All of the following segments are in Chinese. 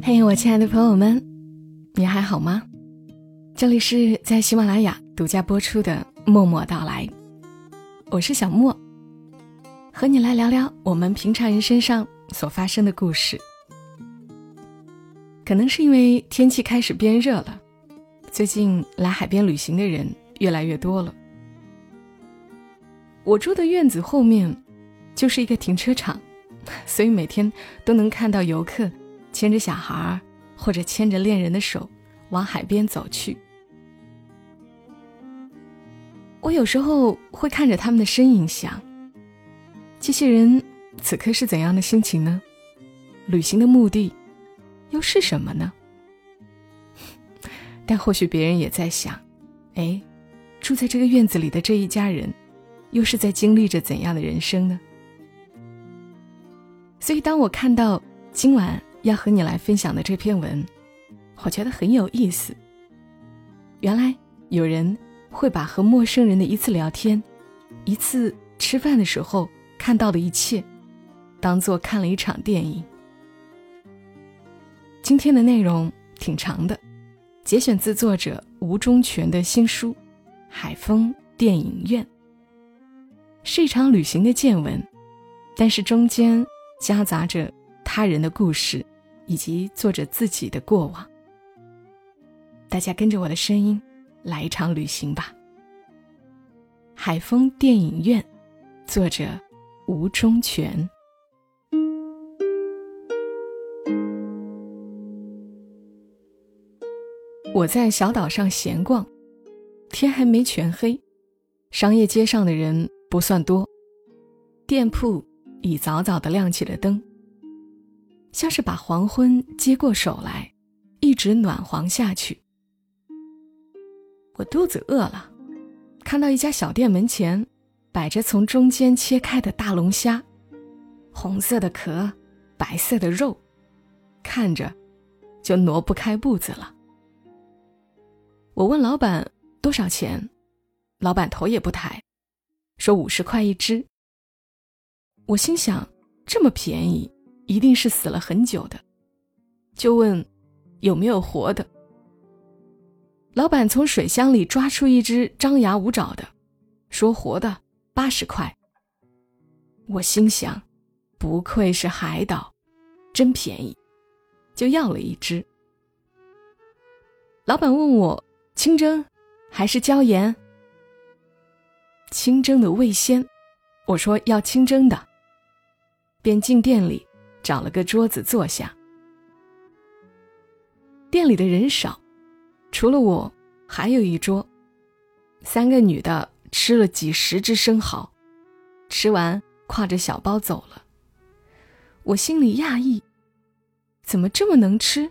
嘿，我亲爱的朋友们，你还好吗？这里是在喜马拉雅独家播出的《默默到来》，我是小莫，和你来聊聊我们平常人身上所发生的故事。可能是因为天气开始变热了，最近来海边旅行的人越来越多了。我住的院子后面就是一个停车场，所以每天都能看到游客。牵着小孩，或者牵着恋人的手，往海边走去。我有时候会看着他们的身影，想：这些人此刻是怎样的心情呢？旅行的目的又是什么呢？但或许别人也在想：哎，住在这个院子里的这一家人，又是在经历着怎样的人生呢？所以，当我看到今晚。要和你来分享的这篇文，我觉得很有意思。原来有人会把和陌生人的一次聊天、一次吃饭的时候看到的一切，当做看了一场电影。今天的内容挺长的，节选自作者吴忠全的新书《海风电影院》，是一场旅行的见闻，但是中间夹杂着他人的故事。以及作者自己的过往，大家跟着我的声音来一场旅行吧。海风电影院，作者吴忠全。我在小岛上闲逛，天还没全黑，商业街上的人不算多，店铺已早早的亮起了灯。像是把黄昏接过手来，一直暖黄下去。我肚子饿了，看到一家小店门前摆着从中间切开的大龙虾，红色的壳，白色的肉，看着就挪不开步子了。我问老板多少钱，老板头也不抬，说五十块一只。我心想，这么便宜。一定是死了很久的，就问有没有活的。老板从水箱里抓出一只张牙舞爪的，说活的八十块。我心想，不愧是海岛，真便宜，就要了一只。老板问我清蒸还是椒盐？清蒸的味鲜，我说要清蒸的，便进店里。找了个桌子坐下。店里的人少，除了我，还有一桌，三个女的吃了几十只生蚝，吃完挎着小包走了。我心里讶异，怎么这么能吃？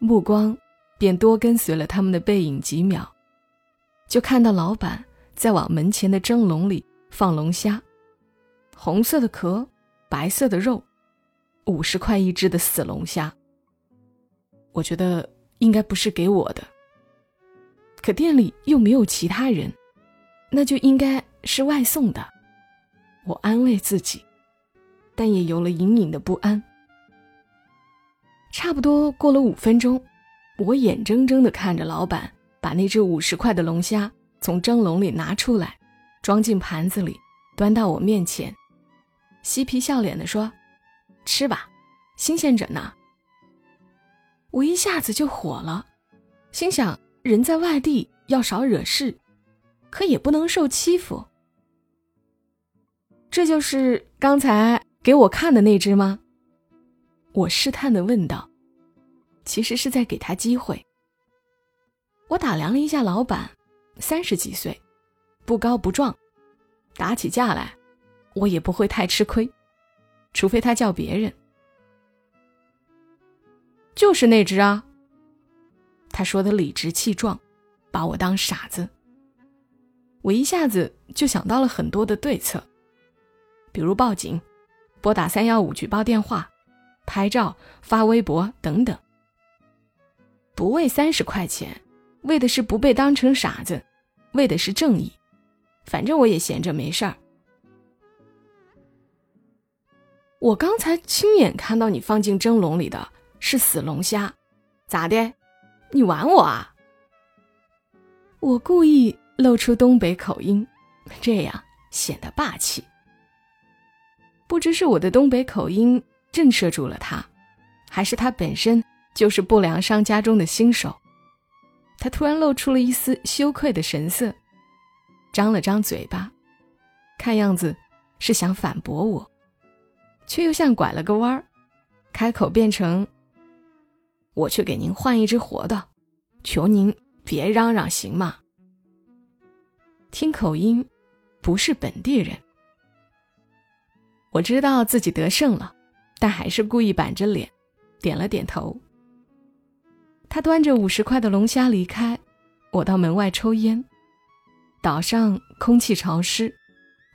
目光便多跟随了他们的背影几秒，就看到老板在往门前的蒸笼里放龙虾，红色的壳，白色的肉。五十块一只的死龙虾，我觉得应该不是给我的。可店里又没有其他人，那就应该是外送的。我安慰自己，但也有了隐隐的不安。差不多过了五分钟，我眼睁睁的看着老板把那只五十块的龙虾从蒸笼里拿出来，装进盘子里，端到我面前，嬉皮笑脸的说。吃吧，新鲜着呢。我一下子就火了，心想人在外地要少惹事，可也不能受欺负。这就是刚才给我看的那只吗？我试探的问道。其实是在给他机会。我打量了一下老板，三十几岁，不高不壮，打起架来，我也不会太吃亏。除非他叫别人，就是那只啊。他说的理直气壮，把我当傻子。我一下子就想到了很多的对策，比如报警、拨打三幺五举报电话、拍照发微博等等。不为三十块钱，为的是不被当成傻子，为的是正义。反正我也闲着没事儿。我刚才亲眼看到你放进蒸笼里的，是死龙虾，咋的？你玩我啊？我故意露出东北口音，这样显得霸气。不知是我的东北口音震慑住了他，还是他本身就是不良商家中的新手。他突然露出了一丝羞愧的神色，张了张嘴巴，看样子是想反驳我，却又像拐了个弯儿，开口变成：“我去给您换一只活的，求您。”别嚷嚷行吗？听口音，不是本地人。我知道自己得胜了，但还是故意板着脸，点了点头。他端着五十块的龙虾离开，我到门外抽烟。岛上空气潮湿，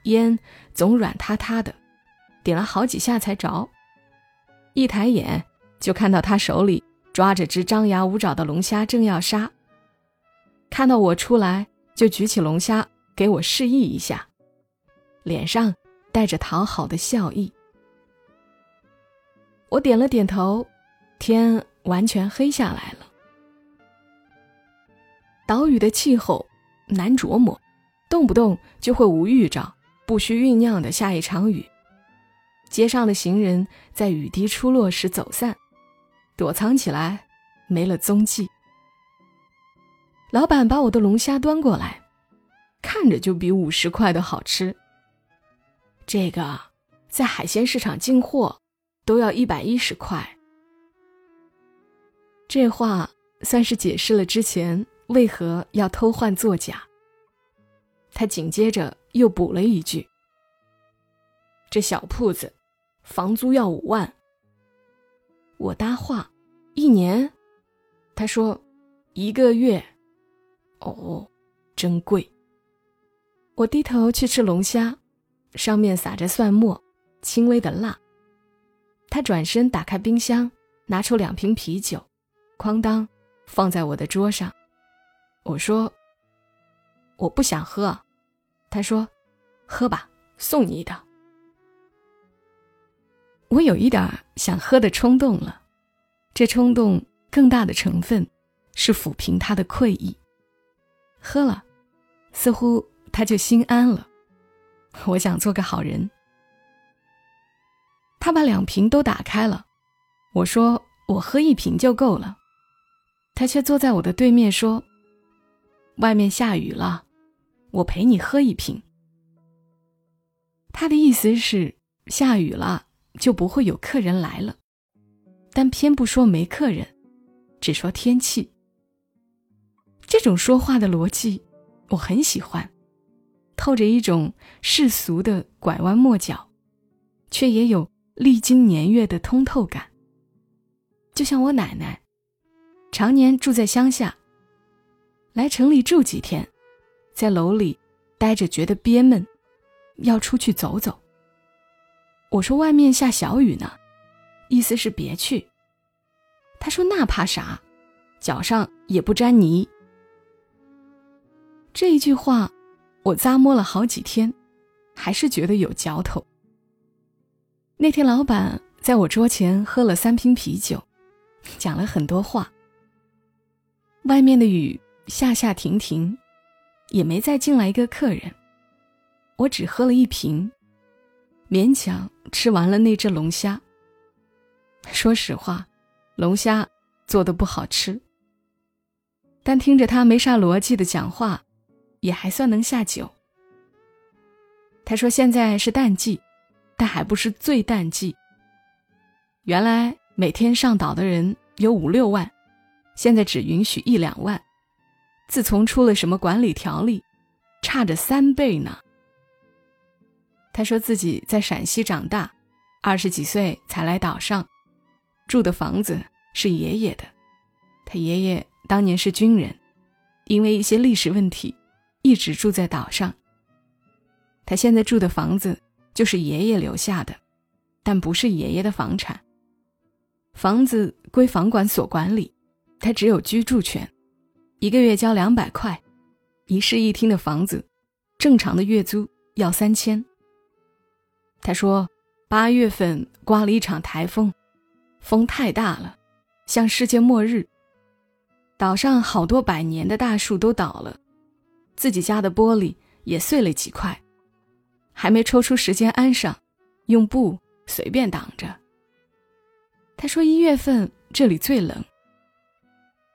烟总软塌塌的，点了好几下才着。一抬眼就看到他手里抓着只张牙舞爪的龙虾，正要杀。看到我出来，就举起龙虾给我示意一下，脸上带着讨好的笑意。我点了点头，天完全黑下来了。岛屿的气候难琢磨，动不动就会无预兆、不需酝酿的下一场雨。街上的行人在雨滴出落时走散，躲藏起来，没了踪迹。老板把我的龙虾端过来，看着就比五十块的好吃。这个在海鲜市场进货都要一百一十块。这话算是解释了之前为何要偷换作假。他紧接着又补了一句：“这小铺子房租要五万。”我搭话：“一年？”他说：“一个月。”哦，真贵。我低头去吃龙虾，上面撒着蒜末，轻微的辣。他转身打开冰箱，拿出两瓶啤酒，哐当放在我的桌上。我说：“我不想喝。”他说：“喝吧，送你的。”我有一点想喝的冲动了，这冲动更大的成分是抚平他的愧意。喝了，似乎他就心安了。我想做个好人。他把两瓶都打开了，我说我喝一瓶就够了。他却坐在我的对面说：“外面下雨了，我陪你喝一瓶。”他的意思是下雨了就不会有客人来了，但偏不说没客人，只说天气。这种说话的逻辑，我很喜欢，透着一种世俗的拐弯抹角，却也有历经年月的通透感。就像我奶奶，常年住在乡下，来城里住几天，在楼里待着觉得憋闷，要出去走走。我说外面下小雨呢，意思是别去。他说那怕啥，脚上也不沾泥。这一句话，我咂摸了好几天，还是觉得有嚼头。那天，老板在我桌前喝了三瓶啤酒，讲了很多话。外面的雨下下停停，也没再进来一个客人。我只喝了一瓶，勉强吃完了那只龙虾。说实话，龙虾做的不好吃，但听着他没啥逻辑的讲话。也还算能下酒。他说：“现在是淡季，但还不是最淡季。原来每天上岛的人有五六万，现在只允许一两万。自从出了什么管理条例，差着三倍呢。”他说自己在陕西长大，二十几岁才来岛上，住的房子是爷爷的。他爷爷当年是军人，因为一些历史问题。一直住在岛上。他现在住的房子就是爷爷留下的，但不是爷爷的房产。房子归房管所管理，他只有居住权，一个月交两百块，一室一厅的房子，正常的月租要三千。他说，八月份刮了一场台风，风太大了，像世界末日。岛上好多百年的大树都倒了，自己家的玻璃也碎了几块，还没抽出时间安上，用布随便挡着。他说一月份这里最冷，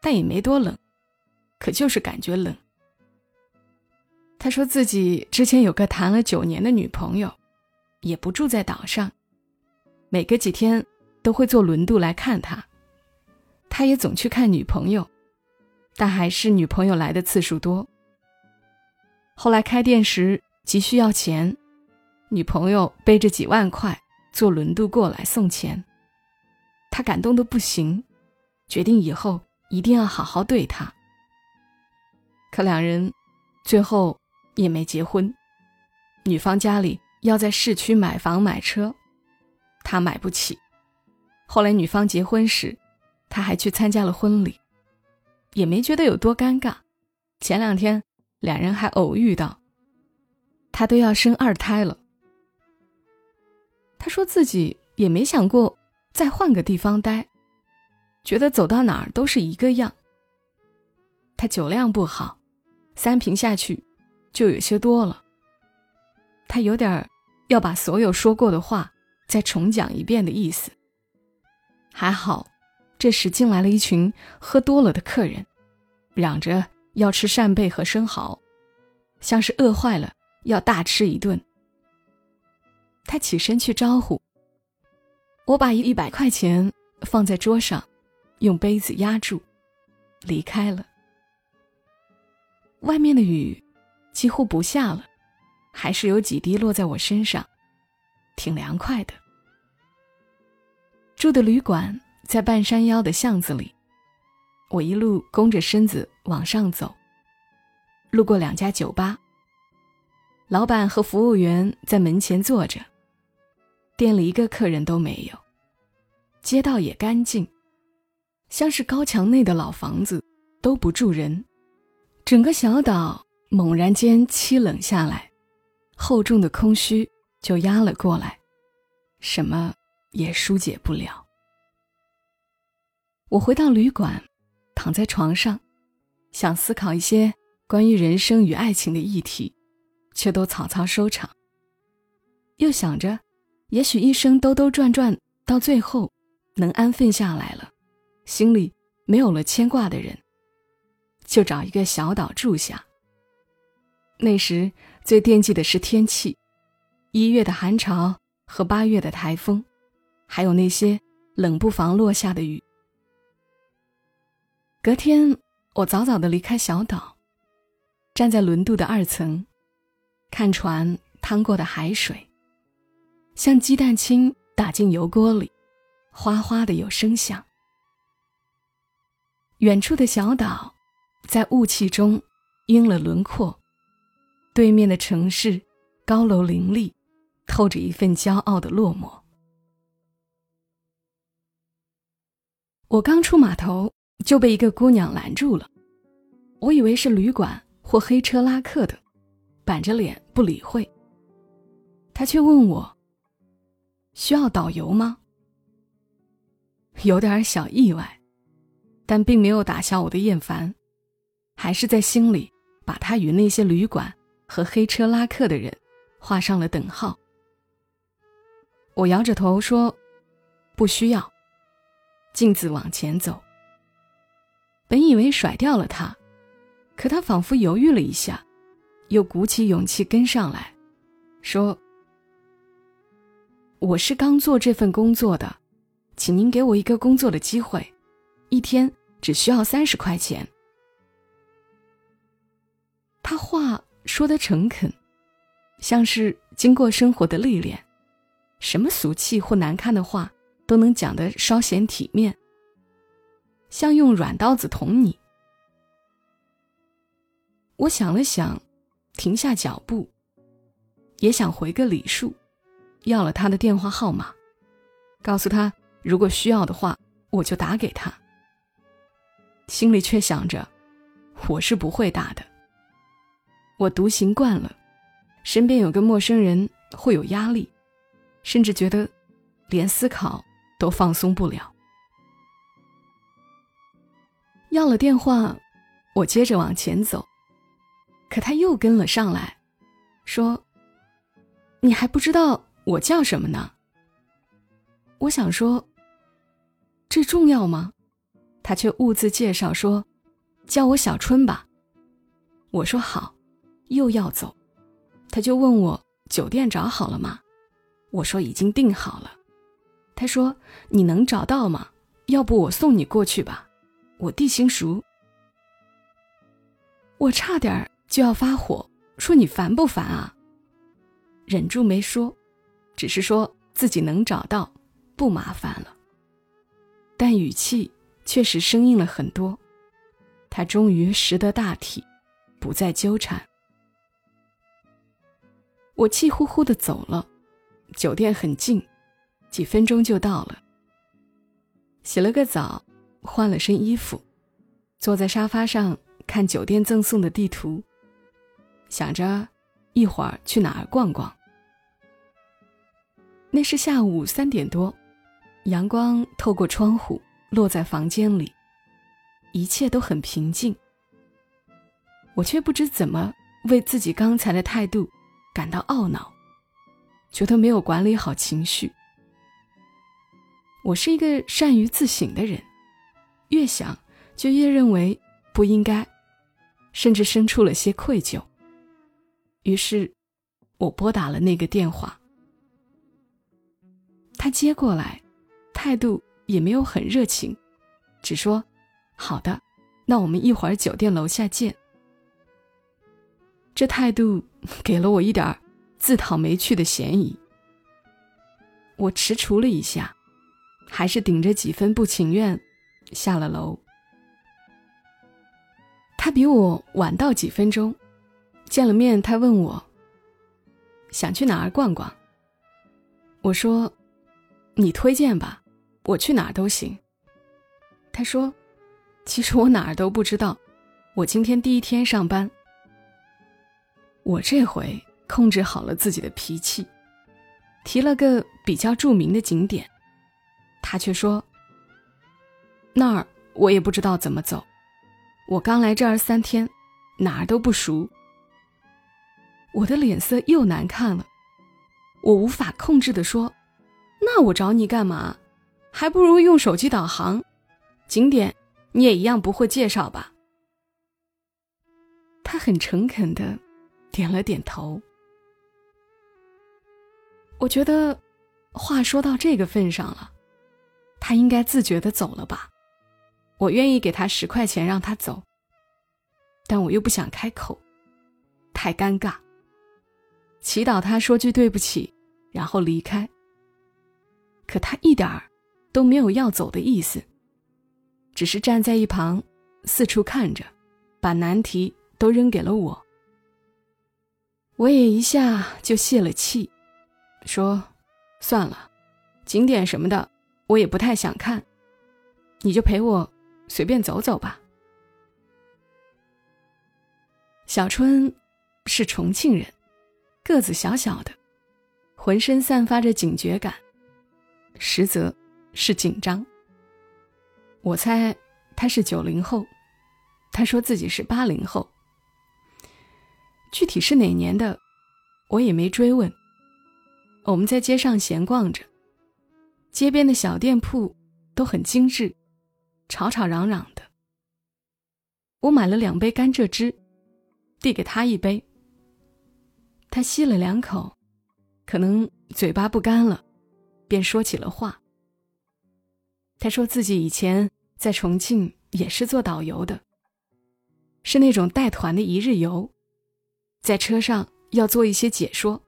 但也没多冷，可就是感觉冷。他说自己之前有个谈了九年的女朋友，也不住在岛上，每隔几天都会坐轮渡来看他。他也总去看女朋友，但还是女朋友来的次数多。后来开店时急需要钱，女朋友背着几万块坐轮渡过来送钱，他感动的不行，决定以后一定要好好对她。可两人最后。也没结婚，女方家里要在市区买房买车，他买不起。后来女方结婚时，他还去参加了婚礼，也没觉得有多尴尬。前两天两人还偶遇到，他都要生二胎了。他说自己也没想过再换个地方待，觉得走到哪儿都是一个样。他酒量不好，三瓶下去。就有些多了。他有点要把所有说过的话再重讲一遍的意思。还好，这时进来了一群喝多了的客人，嚷着要吃扇贝和生蚝，像是饿坏了要大吃一顿。他起身去招呼，我把一一百块钱放在桌上，用杯子压住，离开了。外面的雨。几乎不下了，还是有几滴落在我身上，挺凉快的。住的旅馆在半山腰的巷子里，我一路弓着身子往上走，路过两家酒吧，老板和服务员在门前坐着，店里一个客人都没有，街道也干净，像是高墙内的老房子，都不住人，整个小岛。猛然间凄冷下来，厚重的空虚就压了过来，什么也疏解不了。我回到旅馆，躺在床上，想思考一些关于人生与爱情的议题，却都草草收场。又想着，也许一生兜兜转转到最后，能安分下来了，心里没有了牵挂的人，就找一个小岛住下。那时最惦记的是天气，一月的寒潮和八月的台风，还有那些冷不防落下的雨。隔天，我早早的离开小岛，站在轮渡的二层，看船趟过的海水，像鸡蛋清打进油锅里，哗哗的有声响。远处的小岛，在雾气中晕了轮廓。对面的城市，高楼林立，透着一份骄傲的落寞。我刚出码头就被一个姑娘拦住了，我以为是旅馆或黑车拉客的，板着脸不理会。她却问我：“需要导游吗？”有点小意外，但并没有打消我的厌烦，还是在心里把她与那些旅馆。和黑车拉客的人画上了等号。我摇着头说：“不需要。”径自往前走。本以为甩掉了他，可他仿佛犹豫了一下，又鼓起勇气跟上来，说：“我是刚做这份工作的，请您给我一个工作的机会，一天只需要三十块钱。”他话。说的诚恳，像是经过生活的历练，什么俗气或难看的话都能讲得稍显体面，像用软刀子捅你。我想了想，停下脚步，也想回个礼数，要了他的电话号码，告诉他如果需要的话，我就打给他。心里却想着，我是不会打的。我独行惯了，身边有个陌生人会有压力，甚至觉得连思考都放松不了。要了电话，我接着往前走，可他又跟了上来，说：“你还不知道我叫什么呢？”我想说：“这重要吗？”他却兀自介绍说：“叫我小春吧。”我说好，又要走，他就问我酒店找好了吗？我说已经订好了。他说：“你能找到吗？要不我送你过去吧，我地形熟。”我差点就要发火，说：“你烦不烦啊？”忍住没说，只是说自己能找到，不麻烦了。但语气确实生硬了很多。他终于识得大体，不再纠缠。我气呼呼的走了，酒店很近。几分钟就到了。洗了个澡，换了身衣服，坐在沙发上看酒店赠送的地图，想着一会儿去哪儿逛逛。那是下午三点多，阳光透过窗户落在房间里，一切都很平静。我却不知怎么为自己刚才的态度感到懊恼，觉得没有管理好情绪。我是一个善于自省的人，越想就越认为不应该，甚至生出了些愧疚。于是，我拨打了那个电话。他接过来，态度也没有很热情，只说：“好的，那我们一会儿酒店楼下见。”这态度给了我一点自讨没趣的嫌疑。我踟蹰了一下。还是顶着几分不情愿，下了楼。他比我晚到几分钟，见了面，他问我想去哪儿逛逛。我说：“你推荐吧，我去哪儿都行。”他说：“其实我哪儿都不知道，我今天第一天上班。”我这回控制好了自己的脾气，提了个比较著名的景点。他却说：“那儿我也不知道怎么走，我刚来这儿三天，哪儿都不熟。”我的脸色又难看了，我无法控制的说：“那我找你干嘛？还不如用手机导航，景点你也一样不会介绍吧？”他很诚恳的点了点头。我觉得，话说到这个份上了。他应该自觉的走了吧，我愿意给他十块钱让他走，但我又不想开口，太尴尬。祈祷他说句对不起，然后离开。可他一点儿都没有要走的意思，只是站在一旁四处看着，把难题都扔给了我。我也一下就泄了气，说：“算了，景点什么的。”我也不太想看，你就陪我随便走走吧。小春是重庆人，个子小小的，浑身散发着警觉感，实则是紧张。我猜他是九零后，他说自己是八零后，具体是哪年的，我也没追问。我们在街上闲逛着。街边的小店铺都很精致，吵吵嚷嚷的。我买了两杯甘蔗汁，递给他一杯。他吸了两口，可能嘴巴不干了，便说起了话。他说自己以前在重庆也是做导游的，是那种带团的一日游，在车上要做一些解说。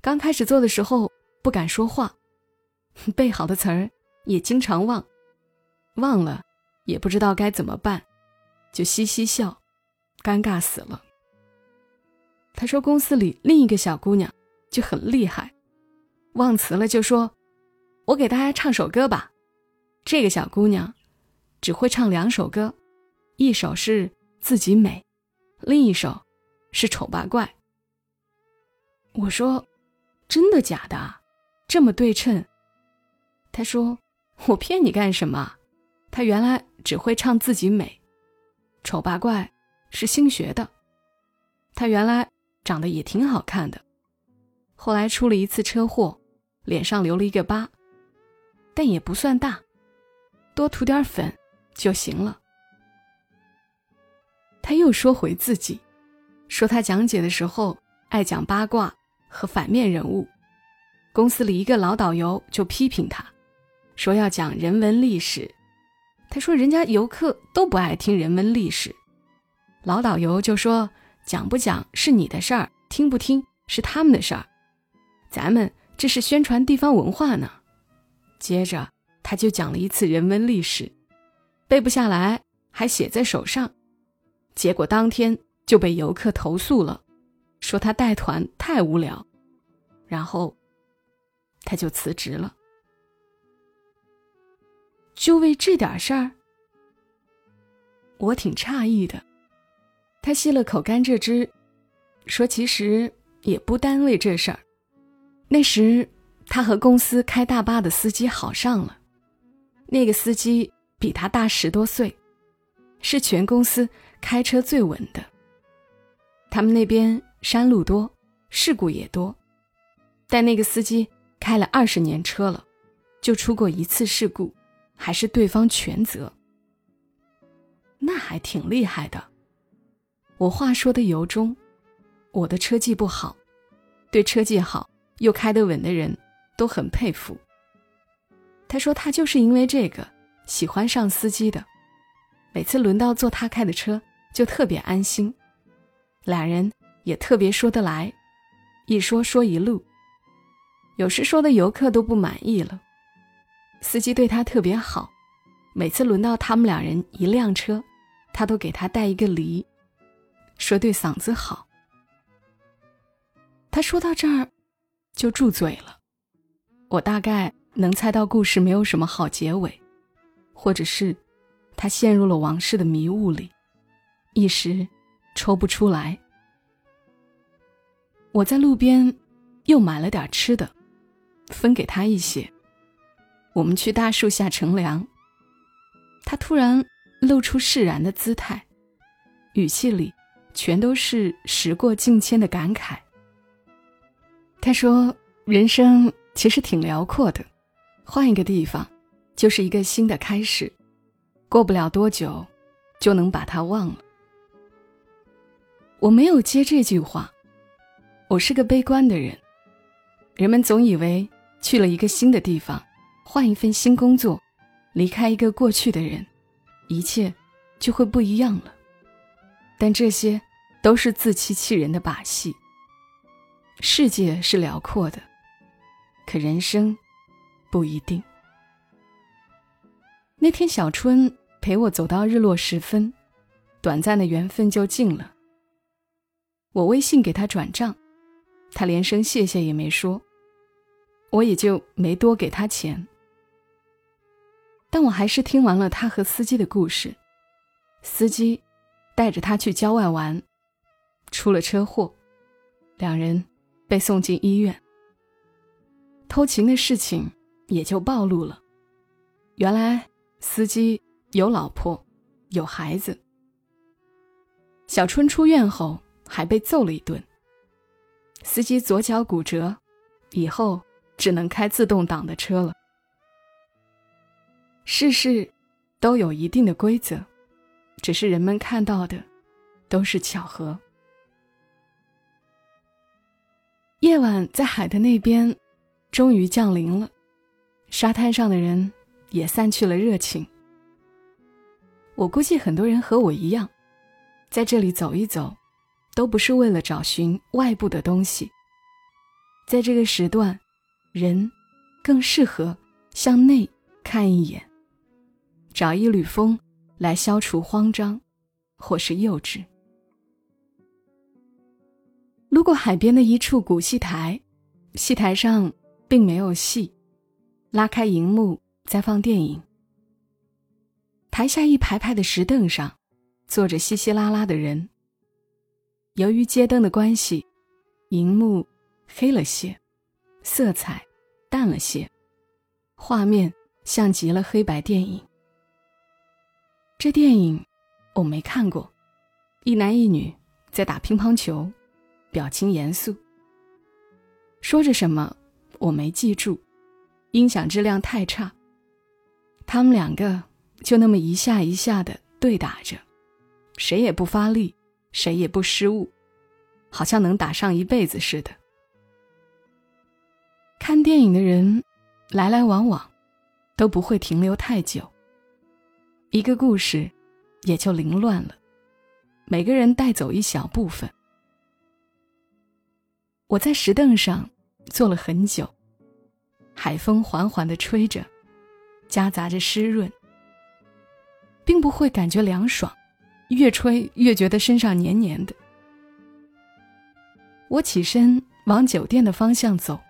刚开始做的时候不敢说话。背好的词儿也经常忘，忘了也不知道该怎么办，就嘻嘻笑，尴尬死了。他说公司里另一个小姑娘就很厉害，忘词了就说：“我给大家唱首歌吧。”这个小姑娘只会唱两首歌，一首是自己美，另一首是丑八怪。我说：“真的假的？这么对称？”他说：“我骗你干什么？他原来只会唱自己美，丑八怪是新学的。他原来长得也挺好看的，后来出了一次车祸，脸上留了一个疤，但也不算大，多涂点粉就行了。他又说回自己，说他讲解的时候爱讲八卦和反面人物，公司里一个老导游就批评他，说要讲人文历史。他说人家游客都不爱听人文历史，老导游就说讲不讲是你的事儿，听不听是他们的事儿，咱们这是宣传地方文化呢。接着他就讲了一次人文历史，背不下来还写在手上。结果当天就被游客投诉了，说他带团太无聊，然后他就辞职了。就为这点事儿，我挺诧异的。他吸了口甘蔗汁，说：“其实也不单为这事儿。那时他和公司开大巴的司机好上了，那个司机比他大十多岁，是全公司。”开车最稳的。他们那边山路多，事故也多，但那个司机开了二十年车了，就出过一次事故，还是对方全责。那还挺厉害的。我话说的由衷，我的车技不好，对车技好又开得稳的人都很佩服。他说他就是因为这个喜欢上司机的，每次轮到坐他开的车。就特别安心，俩人也特别说得来，一说说一路。有时说的游客都不满意了，司机对他特别好，每次轮到他们两人一辆车，他都给他带一个梨，说对嗓子好。他说到这儿，就住嘴了。我大概能猜到故事没有什么好结尾，或者是他陷入了往事的迷雾里。一时抽不出来。我在路边又买了点吃的，分给他一些。我们去大树下乘凉。他突然露出释然的姿态，语气里全都是时过境迁的感慨。他说：“人生其实挺辽阔的，换一个地方就是一个新的开始，过不了多久就能把它忘了。”我没有接这句话。我是个悲观的人。人们总以为去了一个新的地方，换一份新工作，离开一个过去的人，一切就会不一样了。但这些都是自欺欺人的把戏。世界是辽阔的，可人生不一定。那天小春陪我走到日落时分，短暂的缘分就尽了。我微信给他转账，他连声谢谢也没说，我也就没多给他钱。但我还是听完了他和司机的故事。司机带着他去郊外玩，出了车祸，两人被送进医院。偷情的事情也就暴露了。原来司机有老婆，有孩子。小春出院后。还被揍了一顿。司机左脚骨折，以后只能开自动挡的车了。世事都有一定的规则，只是人们看到的都是巧合。夜晚在海的那边，终于降临了，沙滩上的人也散去了热情。我估计很多人和我一样，在这里走一走。都不是为了找寻外部的东西。在这个时段，人更适合向内看一眼，找一缕风来消除慌张，或是幼稚。路过海边的一处古戏台，戏台上并没有戏，拉开荧幕在放电影。台下一排排的石凳上，坐着稀稀拉拉的人。由于街灯的关系，荧幕黑了些，色彩淡了些，画面像极了黑白电影。这电影我没看过，一男一女在打乒乓球，表情严肃，说着什么我没记住，音响质量太差。他们两个就那么一下一下的对打着，谁也不发力，谁也不失误，好像能打上一辈子似的。看电影的人来来往往，都不会停留太久。一个故事也就凌乱了，每个人带走一小部分。我在石凳上坐了很久，海风缓缓的吹着。夹杂着湿润，并不会感觉凉爽，越吹越觉得身上黏黏的。我起身往酒店的方向走，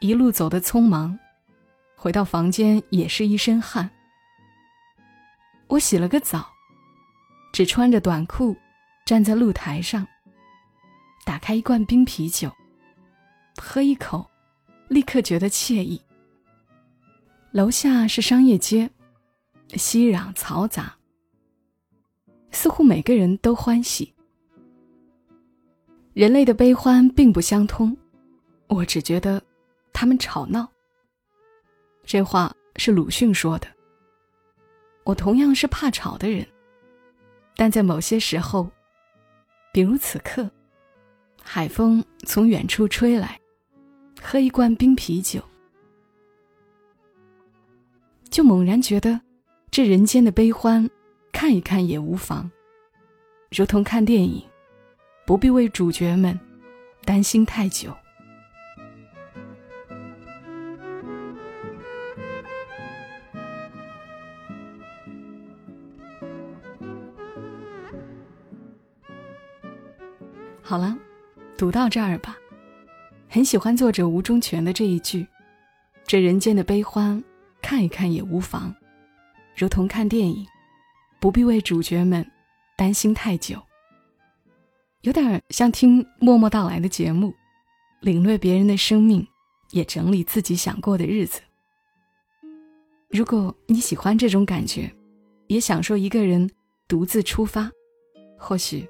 一路走得匆忙，回到房间也是一身汗。我洗了个澡，只穿着短裤站在露台上，打开一罐冰啤酒，喝一口，立刻觉得惬意。楼下是商业街，熙攘嘈杂，似乎每个人都欢喜。人类的悲欢并不相通，我只觉得他们吵闹。这话是鲁迅说的。我同样是怕吵的人，但在某些时候，比如此刻，海风从远处吹来，喝一罐冰啤酒。就猛然觉得，这人间的悲欢，看一看也无妨，如同看电影，不必为主角们担心太久。好了，读到这儿吧。很喜欢作者吴中全的这一句：“这人间的悲欢。”看一看也无妨，如同看电影，不必为主角们担心太久。有点像听默默到来的节目，领略别人的生命，也整理自己想过的日子。如果你喜欢这种感觉，也享受一个人独自出发，或许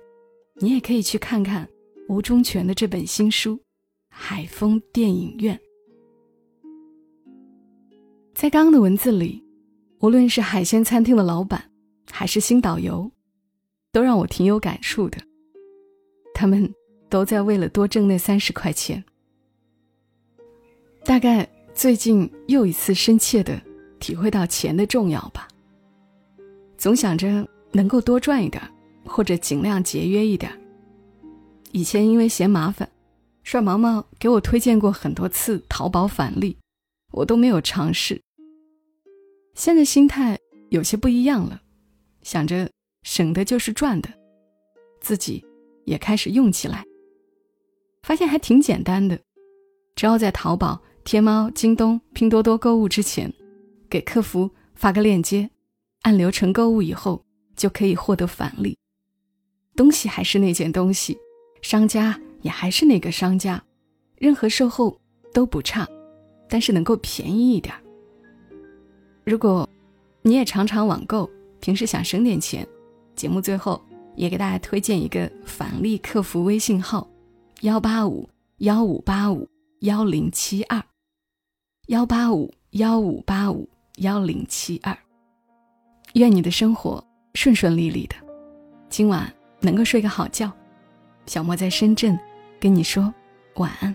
你也可以去看看吴忠全的这本新书《海风电影院》。在刚刚的文字里，无论是海鲜餐厅的老板，还是新导游，都让我挺有感触的。他们都在为了多挣那三十块钱。大概最近又一次深切的体会到钱的重要吧。总想着能够多赚一点，或者尽量节约一点。以前因为嫌麻烦，帅毛毛给我推荐过很多次淘宝返利，我都没有尝试。现在心态有些不一样了，想着省的就是赚的，自己也开始用起来。发现还挺简单的，只要在淘宝、天猫、京东、拼多多购物之前，给客服发个链接，按流程购物以后就可以获得返利。东西还是那件东西，商家也还是那个商家，任何售后都不差，但是能够便宜一点。如果你也常常网购，平时想省点钱，节目最后也给大家推荐一个返利客服微信号：幺八五幺五八五幺零七二，幺八五幺五八五幺零七二。愿你的生活顺顺利利的，今晚能够睡个好觉。小莫在深圳，跟你说晚安。